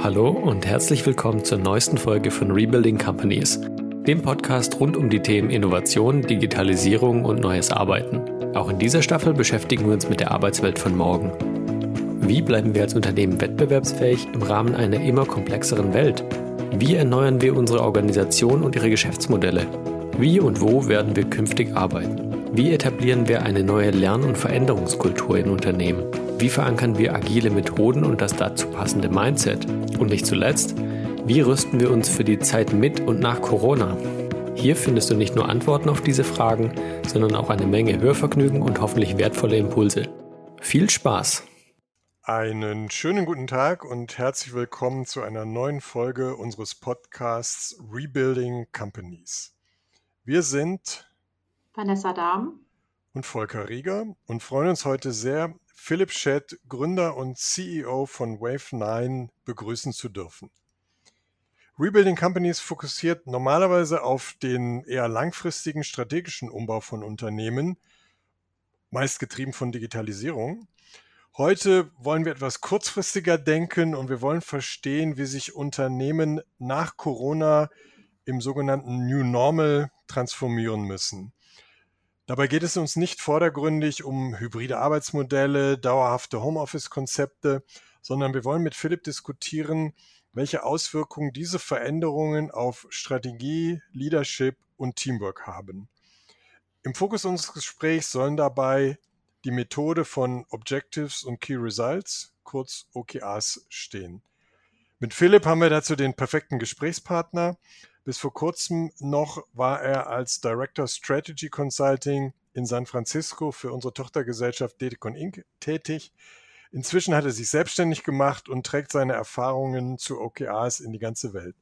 Hallo und herzlich willkommen zur neuesten Folge von Rebuilding Companies, dem Podcast rund um die Themen Innovation, Digitalisierung und neues Arbeiten. Auch in dieser Staffel beschäftigen wir uns mit der Arbeitswelt von morgen. Wie bleiben wir als Unternehmen wettbewerbsfähig im Rahmen einer immer komplexeren Welt? Wie erneuern wir unsere Organisation und ihre Geschäftsmodelle? Wie und wo werden wir künftig arbeiten? Wie etablieren wir eine neue Lern- und Veränderungskultur in Unternehmen? Wie verankern wir agile Methoden und das dazu passende Mindset? Und nicht zuletzt, wie rüsten wir uns für die Zeit mit und nach Corona? Hier findest du nicht nur Antworten auf diese Fragen, sondern auch eine Menge Hörvergnügen und hoffentlich wertvolle Impulse. Viel Spaß! Einen schönen guten Tag und herzlich willkommen zu einer neuen Folge unseres Podcasts Rebuilding Companies. Wir sind Vanessa Dahm und Volker Rieger und freuen uns heute sehr, Philipp Schett, Gründer und CEO von Wave9, begrüßen zu dürfen. Rebuilding Companies fokussiert normalerweise auf den eher langfristigen strategischen Umbau von Unternehmen, meist getrieben von Digitalisierung. Heute wollen wir etwas kurzfristiger denken und wir wollen verstehen, wie sich Unternehmen nach Corona im sogenannten New Normal transformieren müssen. Dabei geht es uns nicht vordergründig um hybride Arbeitsmodelle, dauerhafte Homeoffice-Konzepte, sondern wir wollen mit Philipp diskutieren, welche Auswirkungen diese Veränderungen auf Strategie, Leadership und Teamwork haben. Im Fokus unseres Gesprächs sollen dabei die Methode von Objectives und Key Results, kurz OKRs, stehen. Mit Philipp haben wir dazu den perfekten Gesprächspartner. Bis vor kurzem noch war er als Director Strategy Consulting in San Francisco für unsere Tochtergesellschaft Dedicon Inc. tätig. Inzwischen hat er sich selbstständig gemacht und trägt seine Erfahrungen zu OKRs in die ganze Welt.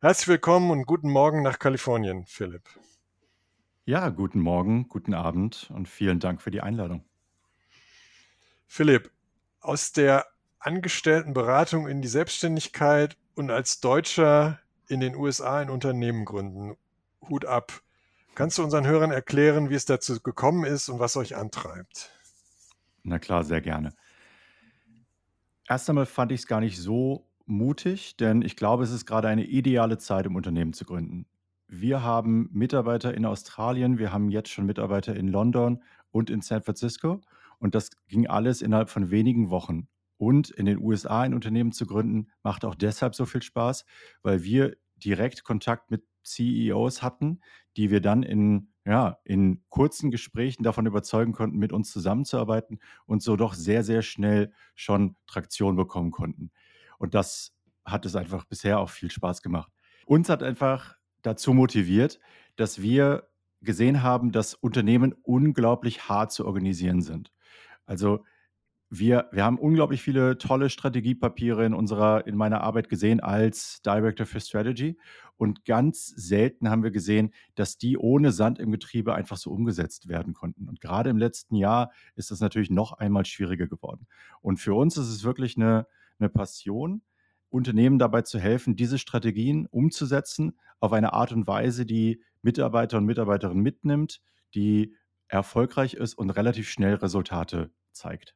Herzlich willkommen und guten Morgen nach Kalifornien, Philipp. Ja, guten Morgen, guten Abend und vielen Dank für die Einladung. Philipp, aus der Angestelltenberatung in die Selbstständigkeit und als Deutscher in den USA ein Unternehmen gründen. Hut ab. Kannst du unseren Hörern erklären, wie es dazu gekommen ist und was euch antreibt? Na klar, sehr gerne. Erst einmal fand ich es gar nicht so mutig, denn ich glaube, es ist gerade eine ideale Zeit, um Unternehmen zu gründen. Wir haben Mitarbeiter in Australien, wir haben jetzt schon Mitarbeiter in London und in San Francisco und das ging alles innerhalb von wenigen Wochen. Und in den USA ein Unternehmen zu gründen, macht auch deshalb so viel Spaß, weil wir direkt Kontakt mit CEOs hatten, die wir dann in, ja, in kurzen Gesprächen davon überzeugen konnten, mit uns zusammenzuarbeiten und so doch sehr, sehr schnell schon Traktion bekommen konnten. Und das hat es einfach bisher auch viel Spaß gemacht. Uns hat einfach dazu motiviert, dass wir gesehen haben, dass Unternehmen unglaublich hart zu organisieren sind. Also wir, wir haben unglaublich viele tolle Strategiepapiere in unserer, in meiner Arbeit gesehen als Director für Strategy. Und ganz selten haben wir gesehen, dass die ohne Sand im Getriebe einfach so umgesetzt werden konnten. Und gerade im letzten Jahr ist das natürlich noch einmal schwieriger geworden. Und für uns ist es wirklich eine, eine Passion, Unternehmen dabei zu helfen, diese Strategien umzusetzen auf eine Art und Weise, die Mitarbeiter und Mitarbeiterinnen mitnimmt, die erfolgreich ist und relativ schnell Resultate zeigt.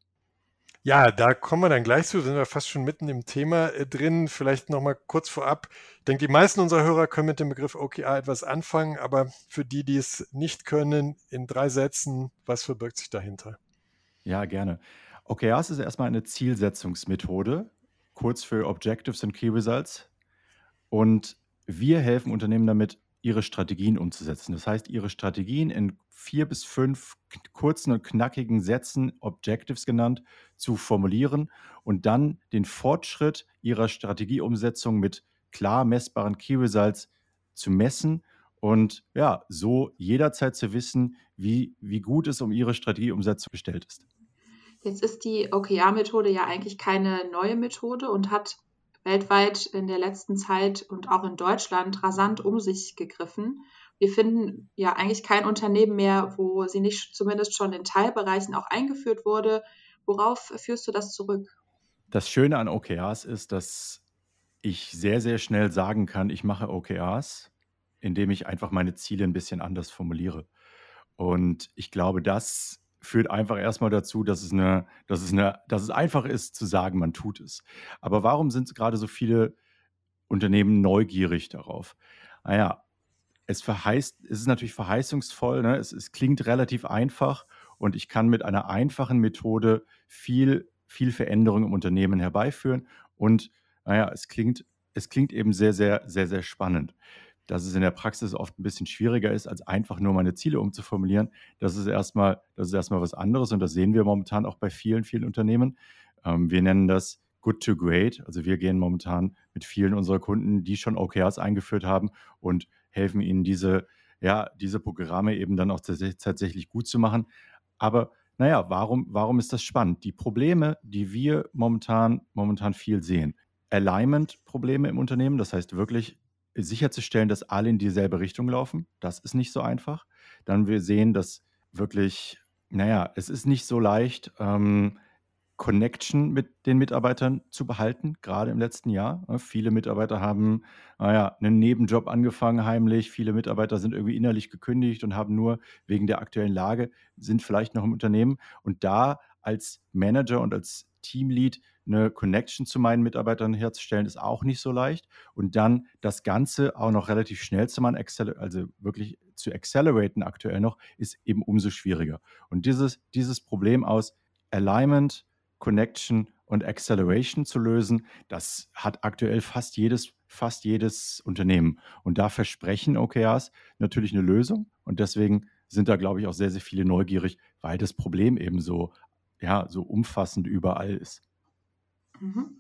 Ja, da kommen wir dann gleich zu, sind wir fast schon mitten im Thema äh, drin. Vielleicht nochmal kurz vorab. Ich denke, die meisten unserer Hörer können mit dem Begriff OKR etwas anfangen, aber für die, die es nicht können, in drei Sätzen, was verbirgt sich dahinter? Ja, gerne. OKRs ist erstmal eine Zielsetzungsmethode, kurz für Objectives and Key Results. Und wir helfen Unternehmen damit, ihre Strategien umzusetzen. Das heißt, ihre Strategien in vier bis fünf kurzen und knackigen Sätzen, Objectives genannt, zu formulieren und dann den Fortschritt ihrer Strategieumsetzung mit klar messbaren Key Results zu messen und ja, so jederzeit zu wissen, wie, wie gut es um ihre Strategieumsetzung bestellt ist. Jetzt ist die OKR-Methode ja eigentlich keine neue Methode und hat weltweit in der letzten Zeit und auch in Deutschland rasant um sich gegriffen. Wir finden ja eigentlich kein Unternehmen mehr, wo sie nicht zumindest schon in Teilbereichen auch eingeführt wurde. Worauf führst du das zurück? Das Schöne an OKRs ist, dass ich sehr, sehr schnell sagen kann, ich mache OKRs, indem ich einfach meine Ziele ein bisschen anders formuliere. Und ich glaube, das führt einfach erstmal dazu, dass es, eine, dass, es eine, dass es einfach ist zu sagen, man tut es. Aber warum sind gerade so viele Unternehmen neugierig darauf? Naja, es verheißt, es ist natürlich verheißungsvoll, ne? es, es klingt relativ einfach und ich kann mit einer einfachen Methode viel, viel Veränderung im Unternehmen herbeiführen und naja, es klingt, es klingt eben sehr, sehr, sehr, sehr spannend dass es in der Praxis oft ein bisschen schwieriger ist, als einfach nur meine Ziele umzuformulieren. Das ist erstmal, das ist erstmal was anderes und das sehen wir momentan auch bei vielen, vielen Unternehmen. Ähm, wir nennen das Good to Great. Also wir gehen momentan mit vielen unserer Kunden, die schon OKRs eingeführt haben und helfen ihnen diese, ja, diese Programme eben dann auch tatsächlich gut zu machen. Aber naja, warum, warum ist das spannend? Die Probleme, die wir momentan, momentan viel sehen. Alignment-Probleme im Unternehmen, das heißt wirklich sicherzustellen, dass alle in dieselbe Richtung laufen. Das ist nicht so einfach. Dann wir sehen, dass wirklich, naja, es ist nicht so leicht, ähm, Connection mit den Mitarbeitern zu behalten, gerade im letzten Jahr. Ne? Viele Mitarbeiter haben, naja, einen Nebenjob angefangen heimlich. Viele Mitarbeiter sind irgendwie innerlich gekündigt und haben nur wegen der aktuellen Lage, sind vielleicht noch im Unternehmen. Und da als Manager und als Teamlead eine Connection zu meinen Mitarbeitern herzustellen, ist auch nicht so leicht. Und dann das Ganze auch noch relativ schnell zu machen, also wirklich zu acceleraten aktuell noch, ist eben umso schwieriger. Und dieses, dieses Problem aus Alignment, Connection und Acceleration zu lösen, das hat aktuell fast jedes, fast jedes Unternehmen. Und da versprechen OKRs natürlich eine Lösung. Und deswegen sind da, glaube ich, auch sehr, sehr viele neugierig, weil das Problem eben so, ja, so umfassend überall ist. Mhm.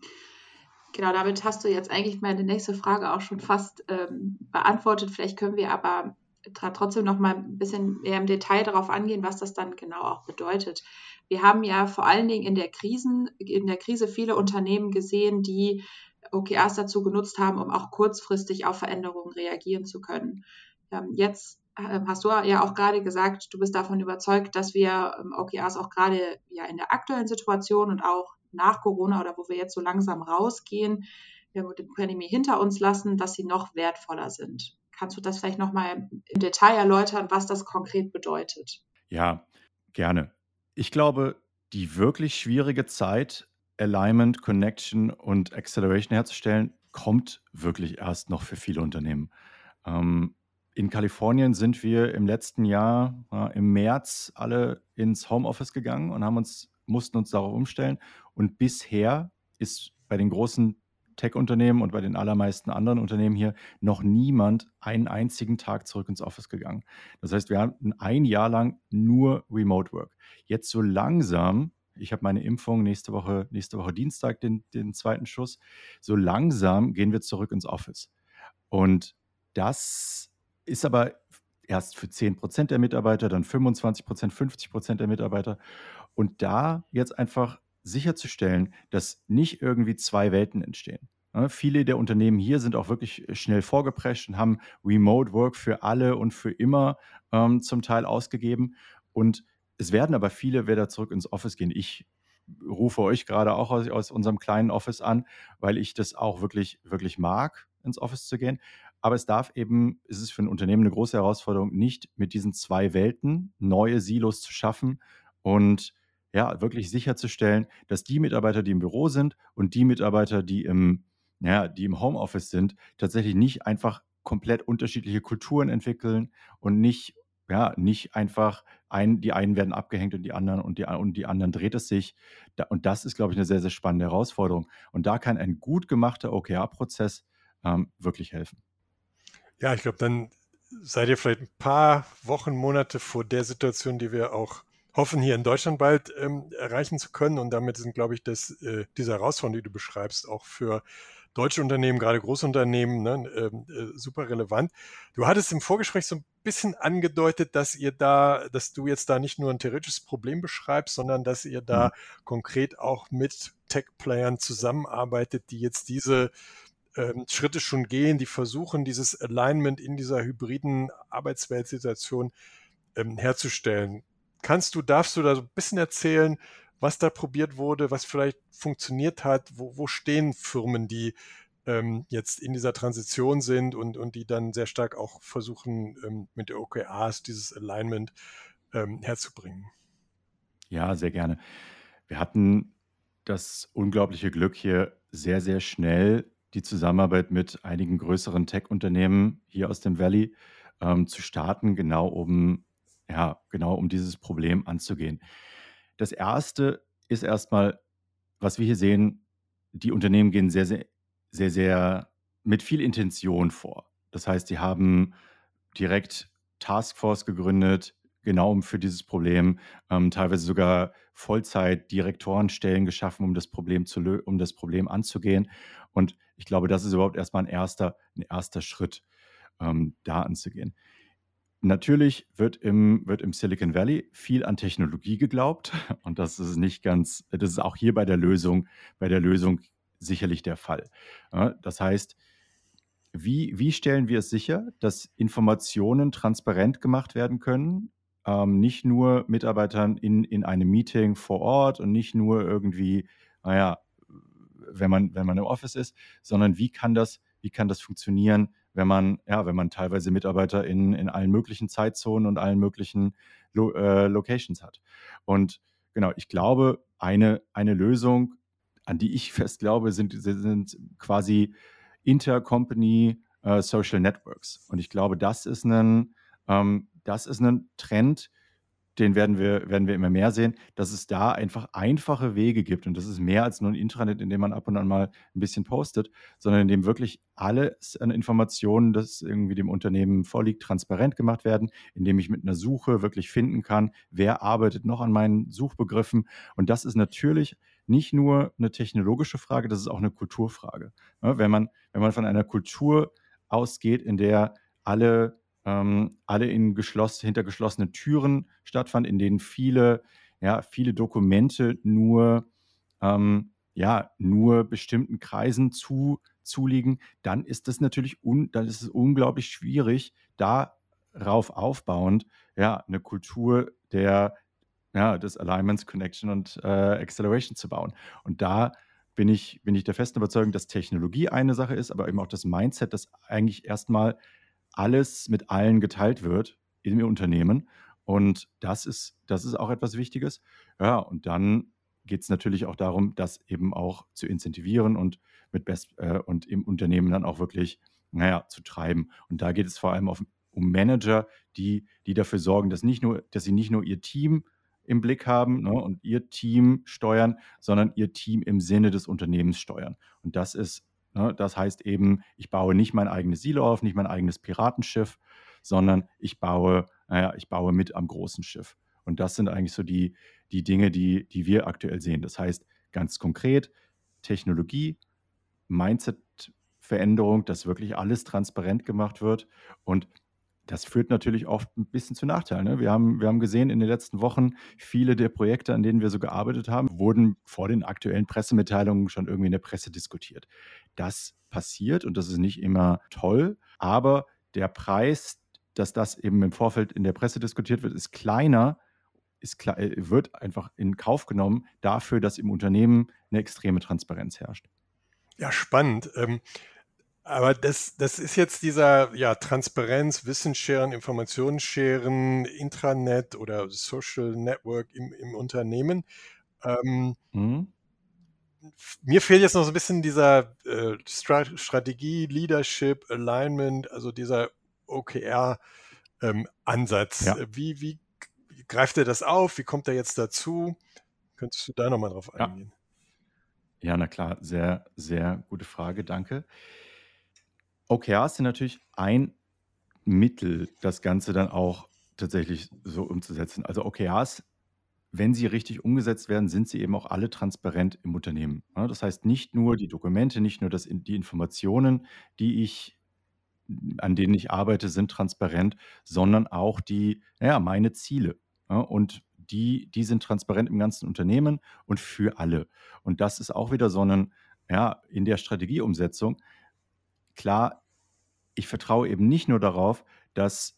Genau, damit hast du jetzt eigentlich meine nächste Frage auch schon fast ähm, beantwortet. Vielleicht können wir aber trotzdem noch mal ein bisschen mehr im Detail darauf angehen, was das dann genau auch bedeutet. Wir haben ja vor allen Dingen in der, Krisen, in der Krise viele Unternehmen gesehen, die OKRs dazu genutzt haben, um auch kurzfristig auf Veränderungen reagieren zu können. Ähm, jetzt äh, hast du ja auch gerade gesagt, du bist davon überzeugt, dass wir ähm, OKRs auch gerade ja in der aktuellen Situation und auch nach Corona oder wo wir jetzt so langsam rausgehen, wir die Pandemie hinter uns lassen, dass sie noch wertvoller sind. Kannst du das vielleicht nochmal im Detail erläutern, was das konkret bedeutet? Ja, gerne. Ich glaube, die wirklich schwierige Zeit, Alignment, Connection und Acceleration herzustellen, kommt wirklich erst noch für viele Unternehmen. Ähm, in Kalifornien sind wir im letzten Jahr ja, im März alle ins Homeoffice gegangen und haben uns mussten uns darauf umstellen. Und bisher ist bei den großen Tech-Unternehmen und bei den allermeisten anderen Unternehmen hier noch niemand einen einzigen Tag zurück ins Office gegangen. Das heißt, wir hatten ein Jahr lang nur Remote Work. Jetzt so langsam, ich habe meine Impfung nächste Woche, nächste Woche Dienstag, den, den zweiten Schuss, so langsam gehen wir zurück ins Office. Und das ist aber erst für 10 Prozent der Mitarbeiter, dann 25 Prozent, 50 Prozent der Mitarbeiter. Und da jetzt einfach sicherzustellen, dass nicht irgendwie zwei Welten entstehen. Ja, viele der Unternehmen hier sind auch wirklich schnell vorgeprescht und haben Remote Work für alle und für immer ähm, zum Teil ausgegeben. Und es werden aber viele wieder zurück ins Office gehen. Ich rufe euch gerade auch aus, aus unserem kleinen Office an, weil ich das auch wirklich, wirklich mag, ins Office zu gehen. Aber es darf eben, es ist für ein Unternehmen eine große Herausforderung, nicht mit diesen zwei Welten neue Silos zu schaffen und ja, wirklich sicherzustellen, dass die Mitarbeiter, die im Büro sind und die Mitarbeiter, die im, ja, die im Homeoffice sind, tatsächlich nicht einfach komplett unterschiedliche Kulturen entwickeln und nicht, ja, nicht einfach ein, die einen werden abgehängt und die anderen und die, und die anderen dreht es sich. Und das ist, glaube ich, eine sehr, sehr spannende Herausforderung. Und da kann ein gut gemachter OKR-Prozess ähm, wirklich helfen. Ja, ich glaube, dann seid ihr vielleicht ein paar Wochen, Monate vor der Situation, die wir auch hoffen, hier in Deutschland bald ähm, erreichen zu können. Und damit sind, glaube ich, das, äh, diese Herausforderungen, die du beschreibst, auch für deutsche Unternehmen, gerade Großunternehmen, ne, ähm, äh, super relevant. Du hattest im Vorgespräch so ein bisschen angedeutet, dass ihr da, dass du jetzt da nicht nur ein theoretisches Problem beschreibst, sondern dass ihr da mhm. konkret auch mit Tech-Playern zusammenarbeitet, die jetzt diese ähm, Schritte schon gehen, die versuchen, dieses Alignment in dieser hybriden Arbeitsweltsituation ähm, herzustellen. Kannst du, darfst du da so ein bisschen erzählen, was da probiert wurde, was vielleicht funktioniert hat? Wo, wo stehen Firmen, die ähm, jetzt in dieser Transition sind und, und die dann sehr stark auch versuchen, ähm, mit der OKRs dieses Alignment ähm, herzubringen? Ja, sehr gerne. Wir hatten das unglaubliche Glück, hier sehr, sehr schnell die Zusammenarbeit mit einigen größeren Tech-Unternehmen hier aus dem Valley ähm, zu starten, genau um, ja, genau um dieses Problem anzugehen. Das erste ist erstmal, was wir hier sehen, die Unternehmen gehen sehr, sehr, sehr, sehr mit viel Intention vor. Das heißt, sie haben direkt Taskforce gegründet, genau für dieses Problem, ähm, teilweise sogar Vollzeit-Direktorenstellen geschaffen, um das Problem zu um das Problem anzugehen. Und ich glaube, das ist überhaupt erstmal ein erster, ein erster Schritt, ähm, da anzugehen. Natürlich wird im, wird im Silicon Valley viel an Technologie geglaubt und das ist nicht ganz, das ist auch hier bei der Lösung, bei der Lösung sicherlich der Fall. Das heißt, wie, wie stellen wir es sicher, dass Informationen transparent gemacht werden können ähm, nicht nur Mitarbeitern in, in einem Meeting vor Ort und nicht nur irgendwie, naja, wenn man, wenn man im Office ist, sondern wie kann das, wie kann das funktionieren, wenn man, ja, wenn man teilweise Mitarbeiter in, in allen möglichen Zeitzonen und allen möglichen Lo äh, Locations hat. Und genau, ich glaube, eine, eine Lösung, an die ich fest glaube, sind, sind quasi Intercompany äh, Social Networks. Und ich glaube, das ist ein, ähm, das ist ein Trend, den werden wir, werden wir immer mehr sehen, dass es da einfach einfache Wege gibt. Und das ist mehr als nur ein Intranet, in dem man ab und an mal ein bisschen postet, sondern in dem wirklich alles an Informationen, das irgendwie dem Unternehmen vorliegt, transparent gemacht werden, in dem ich mit einer Suche wirklich finden kann, wer arbeitet noch an meinen Suchbegriffen. Und das ist natürlich nicht nur eine technologische Frage, das ist auch eine Kulturfrage. wenn, man, wenn man von einer Kultur ausgeht, in der alle ähm, alle in geschloss, hinter geschlossenen Türen stattfand, in denen viele, ja, viele Dokumente nur, ähm, ja, nur bestimmten Kreisen zu, zuliegen, dann ist das natürlich un, dann ist es unglaublich schwierig, darauf aufbauend ja, eine Kultur der, ja, des Alignments, Connection und äh, Acceleration zu bauen. Und da bin ich, bin ich der festen Überzeugung, dass Technologie eine Sache ist, aber eben auch das Mindset, das eigentlich erstmal alles mit allen geteilt wird im Unternehmen. Und das ist, das ist auch etwas Wichtiges. Ja, und dann geht es natürlich auch darum, das eben auch zu incentivieren und mit Best äh, und im Unternehmen dann auch wirklich, naja, zu treiben. Und da geht es vor allem auf, um Manager, die, die dafür sorgen, dass nicht nur, dass sie nicht nur ihr Team im Blick haben ne, und ihr Team steuern, sondern ihr Team im Sinne des Unternehmens steuern. Und das ist? Das heißt eben, ich baue nicht mein eigenes Silo auf, nicht mein eigenes Piratenschiff, sondern ich baue, naja, ich baue mit am großen Schiff. Und das sind eigentlich so die, die Dinge, die, die wir aktuell sehen. Das heißt, ganz konkret, Technologie, Mindset-Veränderung, dass wirklich alles transparent gemacht wird und das führt natürlich oft ein bisschen zu Nachteilen. Ne? Wir, haben, wir haben gesehen in den letzten Wochen, viele der Projekte, an denen wir so gearbeitet haben, wurden vor den aktuellen Pressemitteilungen schon irgendwie in der Presse diskutiert. Das passiert und das ist nicht immer toll, aber der Preis, dass das eben im Vorfeld in der Presse diskutiert wird, ist kleiner, ist, äh, wird einfach in Kauf genommen dafür, dass im Unternehmen eine extreme Transparenz herrscht. Ja, spannend. Ähm, aber das, das ist jetzt dieser ja, Transparenz, Wissensscheren, Informationsscheren, Intranet oder Social Network im, im Unternehmen. Ähm, mhm. Mir fehlt jetzt noch so ein bisschen dieser äh, Strategie, Leadership, Alignment, also dieser OKR-Ansatz. Ähm, ja. Wie, wie greift er das auf? Wie kommt er jetzt dazu? Könntest du da nochmal drauf eingehen? Ja. ja, na klar, sehr, sehr gute Frage, danke. OKRs sind natürlich ein Mittel, das Ganze dann auch tatsächlich so umzusetzen. Also OKRs, wenn sie richtig umgesetzt werden, sind sie eben auch alle transparent im Unternehmen. Das heißt, nicht nur die Dokumente, nicht nur das, die Informationen, die ich, an denen ich arbeite, sind transparent, sondern auch die, ja, meine Ziele. Und die, die sind transparent im ganzen Unternehmen und für alle. Und das ist auch wieder so ein, ja, in der Strategieumsetzung klar, ich vertraue eben nicht nur darauf, dass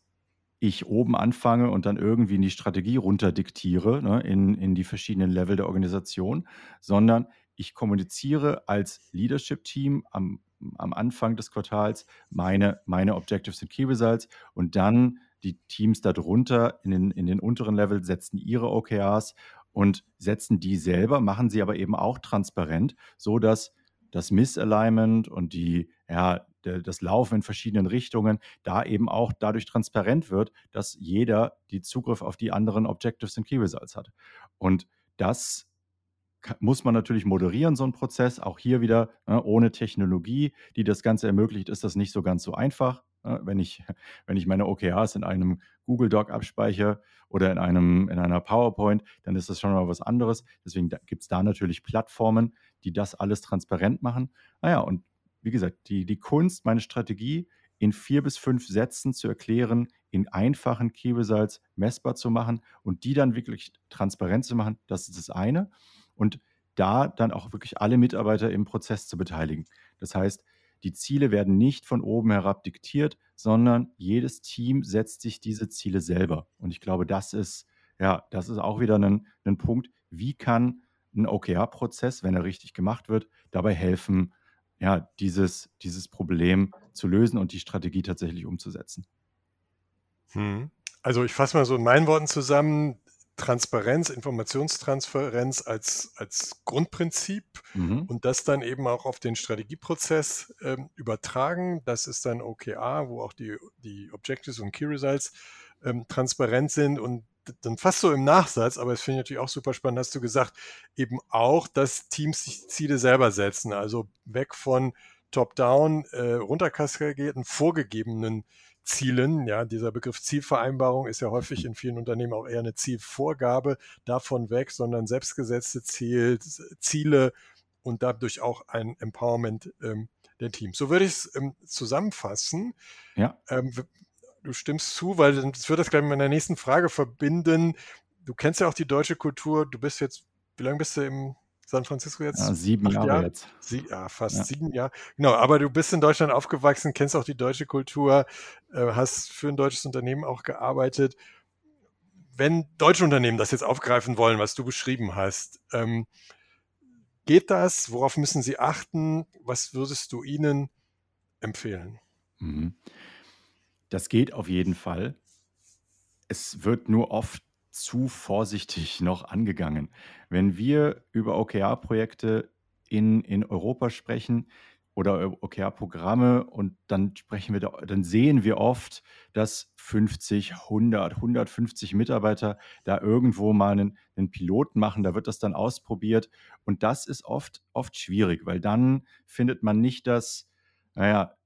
ich oben anfange und dann irgendwie in die Strategie runterdiktiere, ne, in, in die verschiedenen Level der Organisation, sondern ich kommuniziere als Leadership-Team am, am Anfang des Quartals meine, meine Objectives und Key Results und dann die Teams darunter in den, in den unteren Level setzen ihre OKRs und setzen die selber, machen sie aber eben auch transparent, so dass das Misalignment und die, ja, das Laufen in verschiedenen Richtungen da eben auch dadurch transparent wird, dass jeder die Zugriff auf die anderen Objectives und Key Results hat. Und das muss man natürlich moderieren, so ein Prozess. Auch hier wieder ne, ohne Technologie, die das Ganze ermöglicht, ist das nicht so ganz so einfach. Ne? Wenn ich, wenn ich meine OKRs in einem Google Doc abspeichere oder in, einem, in einer PowerPoint, dann ist das schon mal was anderes. Deswegen gibt es da natürlich Plattformen, die das alles transparent machen. Naja, und wie gesagt, die, die Kunst, meine Strategie in vier bis fünf Sätzen zu erklären, in einfachen Key Results messbar zu machen und die dann wirklich transparent zu machen, das ist das eine. Und da dann auch wirklich alle Mitarbeiter im Prozess zu beteiligen. Das heißt, die Ziele werden nicht von oben herab diktiert, sondern jedes Team setzt sich diese Ziele selber. Und ich glaube, das ist, ja, das ist auch wieder ein, ein Punkt, wie kann ein OKR-Prozess, wenn er richtig gemacht wird, dabei helfen, ja, dieses, dieses Problem zu lösen und die Strategie tatsächlich umzusetzen. Hm. Also ich fasse mal so in meinen Worten zusammen, Transparenz, Informationstransparenz als, als Grundprinzip mhm. und das dann eben auch auf den Strategieprozess äh, übertragen. Das ist dann OKR, wo auch die, die Objectives und Key Results ähm, transparent sind und dann fast so im Nachsatz, aber es finde ich natürlich auch super spannend, hast du gesagt, eben auch, dass Teams sich Ziele selber setzen, also weg von top-down, äh, runterkaskadierten, vorgegebenen Zielen. Ja, dieser Begriff Zielvereinbarung ist ja häufig in vielen Unternehmen auch eher eine Zielvorgabe davon weg, sondern selbstgesetzte Ziel, Ziele und dadurch auch ein Empowerment ähm, der Teams. So würde ich es ähm, zusammenfassen. Ja. Ähm, du stimmst zu, weil das wird das gleich mit meiner nächsten Frage verbinden. Du kennst ja auch die deutsche Kultur. Du bist jetzt, wie lange bist du im San Francisco jetzt? Ja, sieben Jahre, Jahre, jetzt. Sie, ja, fast ja. sieben Jahre. Genau, aber du bist in Deutschland aufgewachsen, kennst auch die deutsche Kultur, äh, hast für ein deutsches Unternehmen auch gearbeitet. Wenn deutsche Unternehmen das jetzt aufgreifen wollen, was du beschrieben hast, ähm, geht das? Worauf müssen sie achten? Was würdest du ihnen empfehlen? Mhm. Das geht auf jeden Fall. Es wird nur oft zu vorsichtig noch angegangen. Wenn wir über OKR-Projekte in, in Europa sprechen oder OKR-Programme und dann sprechen wir, dann sehen wir oft, dass 50, 100, 150 Mitarbeiter da irgendwo mal einen, einen Piloten machen, da wird das dann ausprobiert und das ist oft, oft schwierig, weil dann findet man nicht das, naja,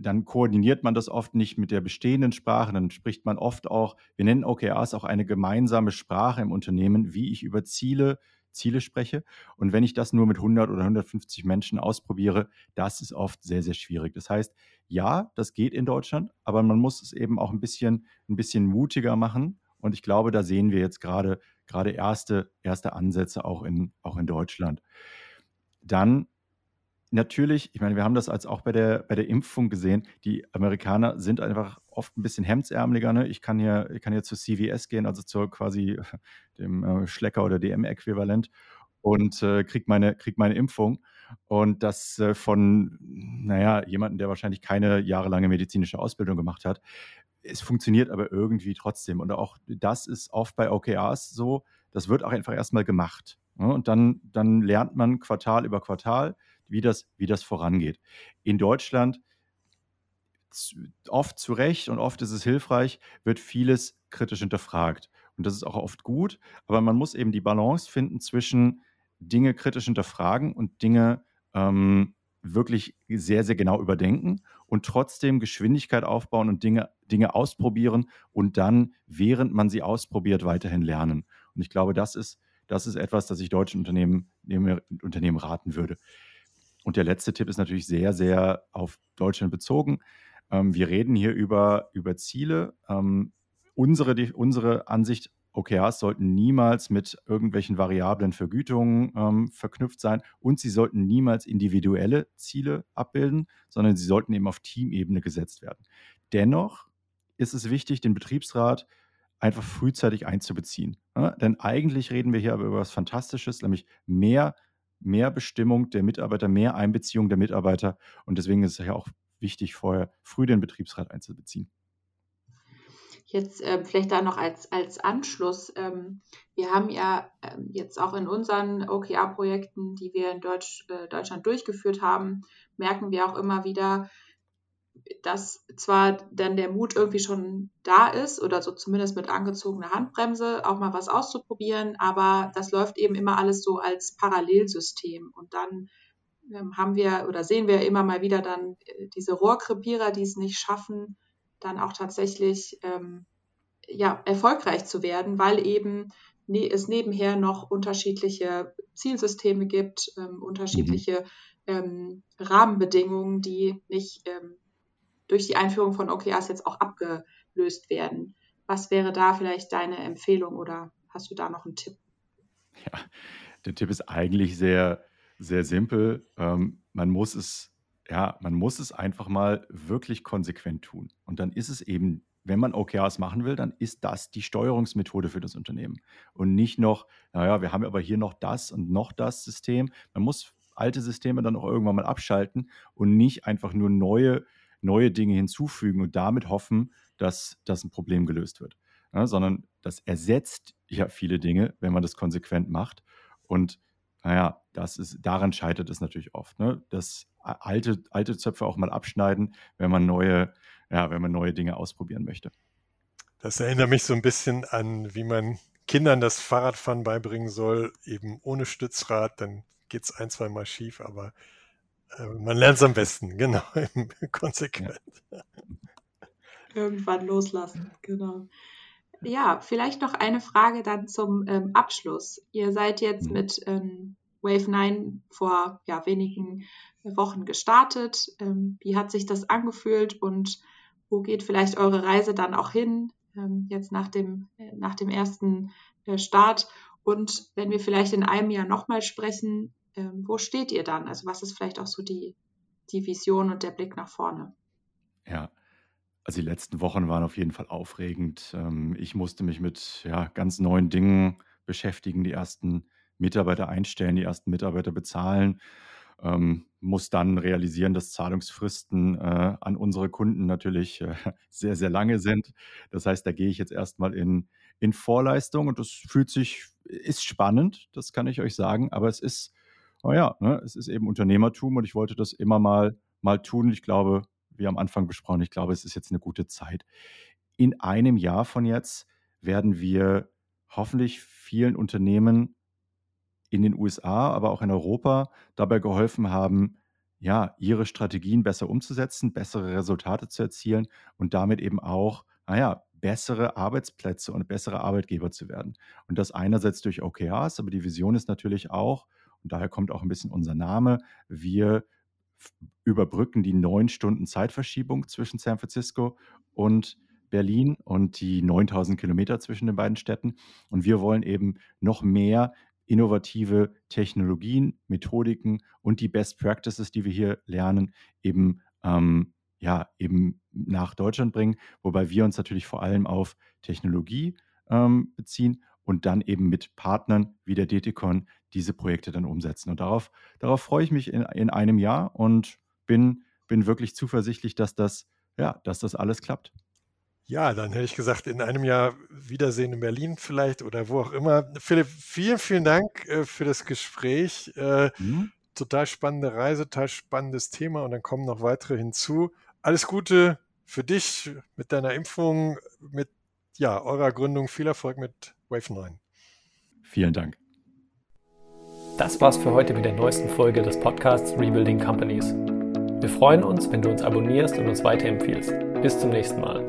dann koordiniert man das oft nicht mit der bestehenden Sprache, dann spricht man oft auch, wir nennen OKRs auch eine gemeinsame Sprache im Unternehmen, wie ich über Ziele, Ziele spreche. Und wenn ich das nur mit 100 oder 150 Menschen ausprobiere, das ist oft sehr, sehr schwierig. Das heißt, ja, das geht in Deutschland, aber man muss es eben auch ein bisschen, ein bisschen mutiger machen. Und ich glaube, da sehen wir jetzt gerade, gerade erste, erste Ansätze auch in, auch in Deutschland. Dann natürlich, ich meine, wir haben das als auch bei der, bei der Impfung gesehen, die Amerikaner sind einfach oft ein bisschen hemdsärmeliger. Ne? Ich kann hier, ich kann hier zu CVS gehen, also zur quasi dem äh, Schlecker oder DM-Äquivalent und äh, krieg, meine, krieg meine Impfung. Und das äh, von, naja, jemanden, der wahrscheinlich keine jahrelange medizinische Ausbildung gemacht hat. Es funktioniert aber irgendwie trotzdem. Und auch das ist oft bei OKRs so, das wird auch einfach erstmal gemacht. Ne? Und dann, dann lernt man Quartal über Quartal wie das, wie das vorangeht. In Deutschland oft zu Recht und oft ist es hilfreich, wird vieles kritisch hinterfragt. Und das ist auch oft gut, aber man muss eben die Balance finden zwischen Dinge kritisch hinterfragen und Dinge ähm, wirklich sehr, sehr genau überdenken und trotzdem Geschwindigkeit aufbauen und Dinge, Dinge ausprobieren und dann, während man sie ausprobiert, weiterhin lernen. Und ich glaube, das ist, das ist etwas, das ich deutschen Unternehmen, Unternehmen raten würde. Und der letzte Tipp ist natürlich sehr, sehr auf Deutschland bezogen. Ähm, wir reden hier über, über Ziele. Ähm, unsere, die, unsere Ansicht, OKRs sollten niemals mit irgendwelchen variablen Vergütungen ähm, verknüpft sein und sie sollten niemals individuelle Ziele abbilden, sondern sie sollten eben auf Teamebene gesetzt werden. Dennoch ist es wichtig, den Betriebsrat einfach frühzeitig einzubeziehen. Ja, denn eigentlich reden wir hier aber über etwas Fantastisches, nämlich mehr mehr Bestimmung der Mitarbeiter, mehr Einbeziehung der Mitarbeiter. Und deswegen ist es ja auch wichtig, vorher früh den Betriebsrat einzubeziehen. Jetzt äh, vielleicht da noch als, als Anschluss. Ähm, wir haben ja ähm, jetzt auch in unseren OKR-Projekten, die wir in Deutsch, äh, Deutschland durchgeführt haben, merken wir auch immer wieder, dass zwar dann der Mut irgendwie schon da ist oder so zumindest mit angezogener Handbremse auch mal was auszuprobieren, aber das läuft eben immer alles so als Parallelsystem und dann ähm, haben wir oder sehen wir immer mal wieder dann äh, diese Rohrkrepierer, die es nicht schaffen, dann auch tatsächlich ähm, ja, erfolgreich zu werden, weil eben ne, es nebenher noch unterschiedliche Zielsysteme gibt, ähm, unterschiedliche mhm. ähm, Rahmenbedingungen, die nicht ähm, durch die Einführung von OKRs jetzt auch abgelöst werden. Was wäre da vielleicht deine Empfehlung oder hast du da noch einen Tipp? Ja, der Tipp ist eigentlich sehr, sehr simpel. Ähm, man muss es, ja, man muss es einfach mal wirklich konsequent tun. Und dann ist es eben, wenn man OKRs machen will, dann ist das die Steuerungsmethode für das Unternehmen. Und nicht noch, naja, wir haben aber hier noch das und noch das System. Man muss alte Systeme dann auch irgendwann mal abschalten und nicht einfach nur neue neue Dinge hinzufügen und damit hoffen, dass das ein Problem gelöst wird. Ja, sondern das ersetzt ja viele Dinge, wenn man das konsequent macht. Und naja, das ist, daran scheitert es natürlich oft. Ne? Das alte, alte Zöpfe auch mal abschneiden, wenn man neue, ja, wenn man neue Dinge ausprobieren möchte. Das erinnert mich so ein bisschen an, wie man Kindern das Fahrradfahren beibringen soll, eben ohne Stützrad, dann geht es ein, zwei Mal schief, aber man lernt es am besten, genau, konsequent. Ja. Irgendwann loslassen, genau. Ja, vielleicht noch eine Frage dann zum ähm, Abschluss. Ihr seid jetzt mhm. mit ähm, Wave 9 vor ja, wenigen Wochen gestartet. Ähm, wie hat sich das angefühlt und wo geht vielleicht eure Reise dann auch hin, ähm, jetzt nach dem, äh, nach dem ersten äh, Start? Und wenn wir vielleicht in einem Jahr nochmal sprechen, ähm, wo steht ihr dann? Also was ist vielleicht auch so die, die Vision und der Blick nach vorne? Ja, also die letzten Wochen waren auf jeden Fall aufregend. Ähm, ich musste mich mit ja, ganz neuen Dingen beschäftigen, die ersten Mitarbeiter einstellen, die ersten Mitarbeiter bezahlen. Ähm, muss dann realisieren, dass Zahlungsfristen äh, an unsere Kunden natürlich äh, sehr, sehr lange sind. Das heißt, da gehe ich jetzt erstmal in, in Vorleistung und das fühlt sich, ist spannend, das kann ich euch sagen, aber es ist naja, ne, es ist eben Unternehmertum und ich wollte das immer mal, mal tun. Ich glaube, wie am Anfang besprochen, ich glaube, es ist jetzt eine gute Zeit. In einem Jahr von jetzt werden wir hoffentlich vielen Unternehmen in den USA, aber auch in Europa dabei geholfen haben, ja, ihre Strategien besser umzusetzen, bessere Resultate zu erzielen und damit eben auch, naja, bessere Arbeitsplätze und bessere Arbeitgeber zu werden. Und das einerseits durch OKRs, aber die Vision ist natürlich auch, und daher kommt auch ein bisschen unser Name. Wir überbrücken die neun Stunden Zeitverschiebung zwischen San Francisco und Berlin und die 9000 Kilometer zwischen den beiden Städten. Und wir wollen eben noch mehr innovative Technologien, Methodiken und die Best Practices, die wir hier lernen, eben, ähm, ja, eben nach Deutschland bringen, wobei wir uns natürlich vor allem auf Technologie ähm, beziehen und dann eben mit Partnern wie der DTCon diese Projekte dann umsetzen. Und darauf, darauf freue ich mich in, in einem Jahr und bin, bin wirklich zuversichtlich, dass das, ja, dass das alles klappt. Ja, dann hätte ich gesagt, in einem Jahr Wiedersehen in Berlin vielleicht oder wo auch immer. Philipp, vielen, vielen Dank äh, für das Gespräch. Äh, mhm. Total spannende Reise, total spannendes Thema und dann kommen noch weitere hinzu. Alles Gute für dich mit deiner Impfung, mit ja, eurer Gründung. Viel Erfolg mit Wave 9. Vielen Dank. Das war's für heute mit der neuesten Folge des Podcasts Rebuilding Companies. Wir freuen uns, wenn du uns abonnierst und uns weiterempfiehlst. Bis zum nächsten Mal.